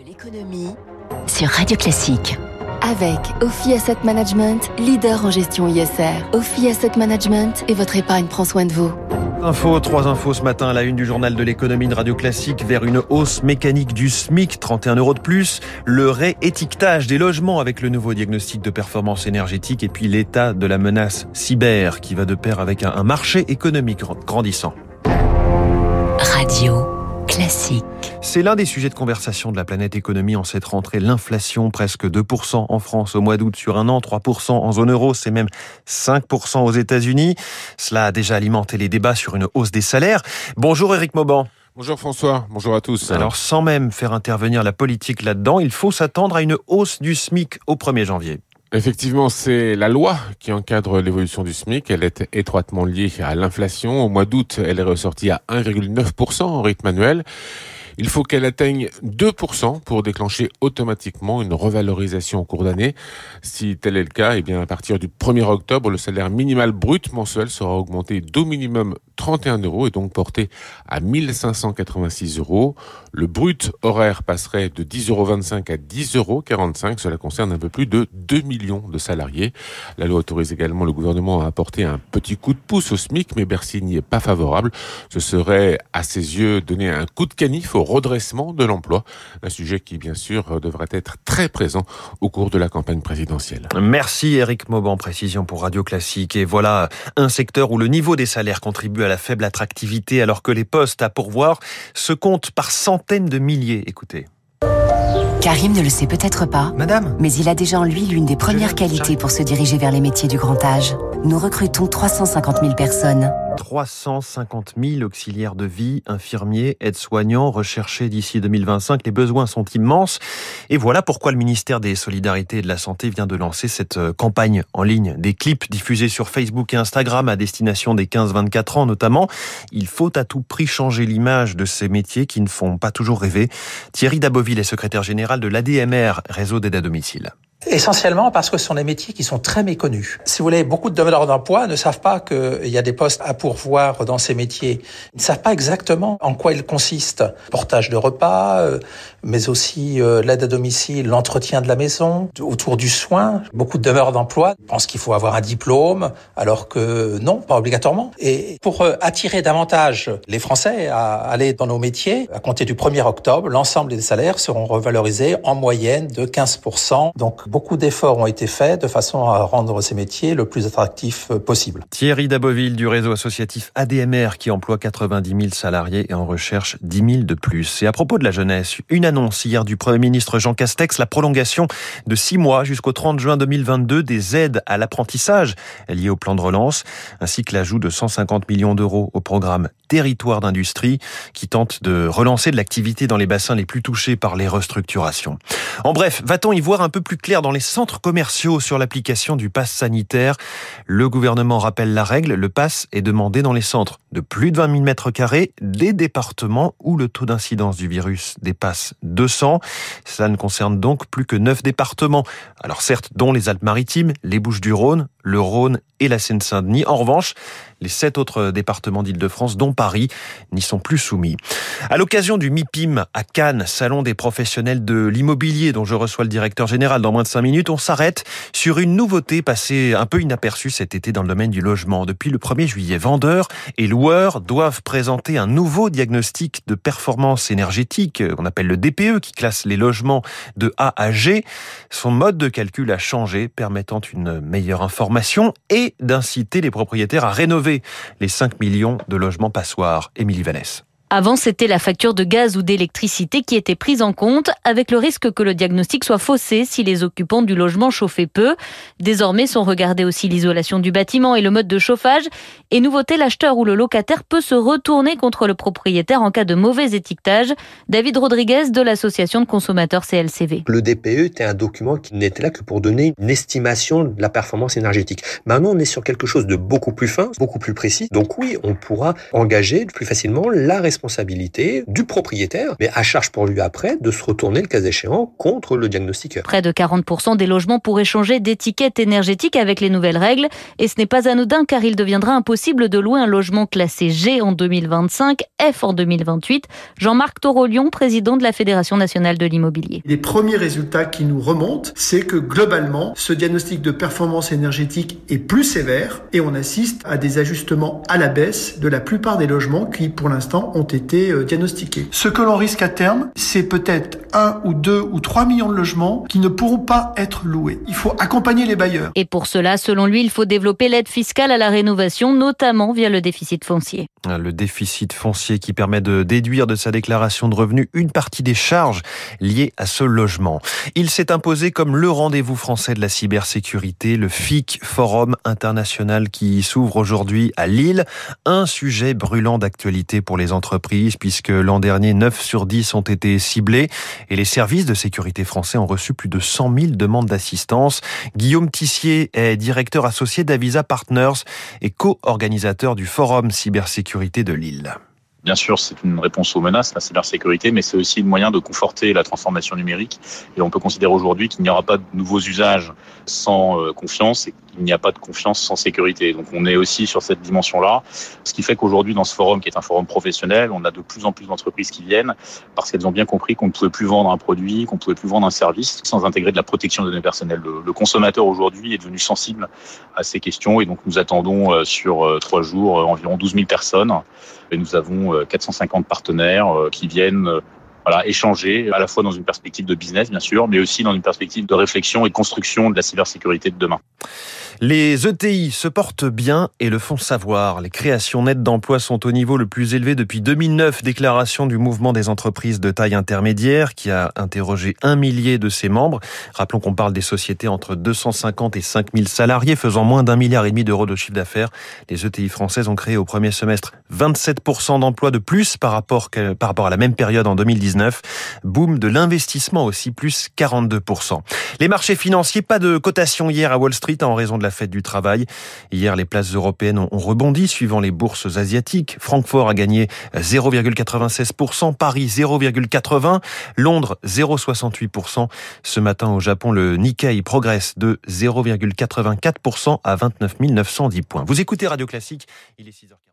de l'économie sur Radio Classique. Avec Ophi Asset Management, leader en gestion ISR. Ophi Asset Management et votre épargne prend soin de vous. Info, trois infos ce matin à la une du journal de l'économie de Radio Classique vers une hausse mécanique du SMIC, 31 euros de plus, le réétiquetage des logements avec le nouveau diagnostic de performance énergétique et puis l'état de la menace cyber qui va de pair avec un marché économique grandissant. Radio Classique. C'est l'un des sujets de conversation de la planète économie en cette rentrée. L'inflation, presque 2% en France au mois d'août sur un an, 3% en zone euro, c'est même 5% aux États-Unis. Cela a déjà alimenté les débats sur une hausse des salaires. Bonjour Eric Mauban. Bonjour François, bonjour à tous. Alors sans même faire intervenir la politique là-dedans, il faut s'attendre à une hausse du SMIC au 1er janvier. Effectivement, c'est la loi qui encadre l'évolution du SMIC. Elle est étroitement liée à l'inflation. Au mois d'août, elle est ressortie à 1,9% en rythme annuel. Il faut qu'elle atteigne 2% pour déclencher automatiquement une revalorisation au cours d'année. Si tel est le cas, eh bien, à partir du 1er octobre, le salaire minimal brut mensuel sera augmenté d'au minimum 31 euros et donc porté à 1586 euros. Le brut horaire passerait de 10,25 euros à 10,45 euros. Cela concerne un peu plus de 2 millions de salariés. La loi autorise également le gouvernement à apporter un petit coup de pouce au SMIC, mais Bercy n'y est pas favorable. Ce serait, à ses yeux, donner un coup de canif au redressement de l'emploi. Un sujet qui, bien sûr, devrait être très présent au cours de la campagne présidentielle. Merci Eric Mauban, précision pour Radio Classique. Et voilà un secteur où le niveau des salaires contribue à la faible attractivité alors que les postes à pourvoir se comptent par centaines de milliers. Écoutez. Karim ne le sait peut-être pas, Madame, mais il a déjà en lui l'une des premières qualités pour se diriger vers les métiers du grand âge. Nous recrutons 350 000 personnes. 350 000 auxiliaires de vie, infirmiers, aides-soignants recherchés d'ici 2025. Les besoins sont immenses. Et voilà pourquoi le ministère des Solidarités et de la Santé vient de lancer cette euh, campagne en ligne. Des clips diffusés sur Facebook et Instagram à destination des 15-24 ans notamment. Il faut à tout prix changer l'image de ces métiers qui ne font pas toujours rêver. Thierry Daboville est secrétaire général de l'ADMR, réseau d'aide à domicile. Essentiellement parce que ce sont des métiers qui sont très méconnus. Si vous voulez, beaucoup de demandeurs d'emploi ne savent pas qu'il y a des postes à pourvoir dans ces métiers. Ils ne savent pas exactement en quoi ils consistent. Portage de repas, euh, mais aussi euh, l'aide à domicile, l'entretien de la maison, autour du soin. Beaucoup de demandeurs d'emploi pensent qu'il faut avoir un diplôme, alors que non, pas obligatoirement. Et pour euh, attirer davantage les Français à aller dans nos métiers, à compter du 1er octobre, l'ensemble des salaires seront revalorisés en moyenne de 15%. Donc beaucoup d'efforts ont été faits de façon à rendre ces métiers le plus attractifs euh, possible. Thierry Daboville du réseau associatif ADMR qui emploie 90 000 salariés et en recherche 10 000 de plus. Et à propos de la jeunesse, une annonce hier du Premier ministre Jean Castex, la prolongation de six mois jusqu'au 30 juin 2022 des aides à l'apprentissage liées au plan de relance, ainsi que l'ajout de 150 millions d'euros au programme Territoire d'industrie qui tente de relancer de l'activité dans les bassins les plus touchés par les restructurations. En bref, va-t-on y voir un peu plus clair dans les centres commerciaux sur l'application du pass sanitaire Le gouvernement rappelle la règle, le pass est demandé dans les centres de plus de 20 000 mètres carrés des départements où le taux d'incidence du virus dépasse 200. Ça ne concerne donc plus que 9 départements. Alors certes, dont les Alpes-Maritimes, les Bouches-du-Rhône, le Rhône et la Seine-Saint-Denis. En revanche, les sept autres départements d'Île-de-France, dont Paris, n'y sont plus soumis. À l'occasion du MIPIM à Cannes, salon des professionnels de l'immobilier, dont je reçois le directeur général dans moins de cinq minutes, on s'arrête sur une nouveauté passée un peu inaperçue cet été dans le domaine du logement. Depuis le 1er juillet, vendeurs et loueurs doivent présenter un nouveau diagnostic de performance énergétique, on appelle le DPE, qui classe les logements de A à G. Son mode de calcul a changé, permettant une meilleure information et d'inciter les propriétaires à rénover les 5 millions de logements passoires. Émilie Vallès. Avant, c'était la facture de gaz ou d'électricité qui était prise en compte, avec le risque que le diagnostic soit faussé si les occupants du logement chauffaient peu. Désormais sont regardés aussi l'isolation du bâtiment et le mode de chauffage. Et nouveauté, l'acheteur ou le locataire peut se retourner contre le propriétaire en cas de mauvais étiquetage. David Rodriguez de l'association de consommateurs CLCV. Le DPE était un document qui n'était là que pour donner une estimation de la performance énergétique. Maintenant, on est sur quelque chose de beaucoup plus fin, beaucoup plus précis. Donc oui, on pourra engager plus facilement la responsabilité responsabilité du propriétaire, mais à charge pour lui après de se retourner le cas échéant contre le diagnostiqueur. Près de 40% des logements pourraient changer d'étiquette énergétique avec les nouvelles règles et ce n'est pas anodin car il deviendra impossible de louer un logement classé G en 2025, F en 2028. Jean-Marc Torolion, président de la Fédération nationale de l'immobilier. Les premiers résultats qui nous remontent, c'est que globalement, ce diagnostic de performance énergétique est plus sévère et on assiste à des ajustements à la baisse de la plupart des logements qui, pour l'instant, ont été euh, diagnostiqués. Ce que l'on risque à terme, c'est peut-être un ou deux ou trois millions de logements qui ne pourront pas être loués. Il faut accompagner les bailleurs. Et pour cela, selon lui, il faut développer l'aide fiscale à la rénovation, notamment via le déficit foncier. Ah, le déficit foncier qui permet de déduire de sa déclaration de revenus une partie des charges liées à ce logement. Il s'est imposé comme le rendez-vous français de la cybersécurité, le FIC Forum international qui s'ouvre aujourd'hui à Lille. Un sujet brûlant d'actualité pour les entreprises puisque l'an dernier, 9 sur 10 ont été ciblés et les services de sécurité français ont reçu plus de 100 000 demandes d'assistance. Guillaume Tissier est directeur associé d'Avisa Partners et co-organisateur du Forum cybersécurité de Lille. Bien sûr, c'est une réponse aux menaces, la cybersécurité, mais c'est aussi le moyen de conforter la transformation numérique. Et on peut considérer aujourd'hui qu'il n'y aura pas de nouveaux usages sans euh, confiance et qu'il n'y a pas de confiance sans sécurité. Donc on est aussi sur cette dimension-là, ce qui fait qu'aujourd'hui dans ce forum, qui est un forum professionnel, on a de plus en plus d'entreprises qui viennent parce qu'elles ont bien compris qu'on ne pouvait plus vendre un produit, qu'on ne pouvait plus vendre un service sans intégrer de la protection des données personnelles. Le, consommateur aujourd'hui est devenu sensible à ces questions et donc nous attendons euh, sur euh, trois jours environ 12 000 personnes et nous avons 450 partenaires qui viennent voilà, échanger à la fois dans une perspective de business, bien sûr, mais aussi dans une perspective de réflexion et construction de la cybersécurité de demain. Les ETI se portent bien et le font savoir. Les créations nettes d'emplois sont au niveau le plus élevé depuis 2009. Déclaration du mouvement des entreprises de taille intermédiaire qui a interrogé un millier de ses membres. Rappelons qu'on parle des sociétés entre 250 et 5000 salariés faisant moins d'un milliard et demi d'euros de chiffre d'affaires. Les ETI françaises ont créé au premier semestre 27% d'emplois de plus par rapport, par rapport à la même période en 2019. Boom de l'investissement aussi, plus 42%. Les marchés financiers, pas de cotation hier à Wall Street en raison de la fête du travail. Hier, les places européennes ont rebondi suivant les bourses asiatiques. Francfort a gagné 0,96%, Paris 0,80%, Londres 0,68%. Ce matin au Japon, le Nikkei progresse de 0,84% à 29 910 points. Vous écoutez Radio Classique, il est 6h40.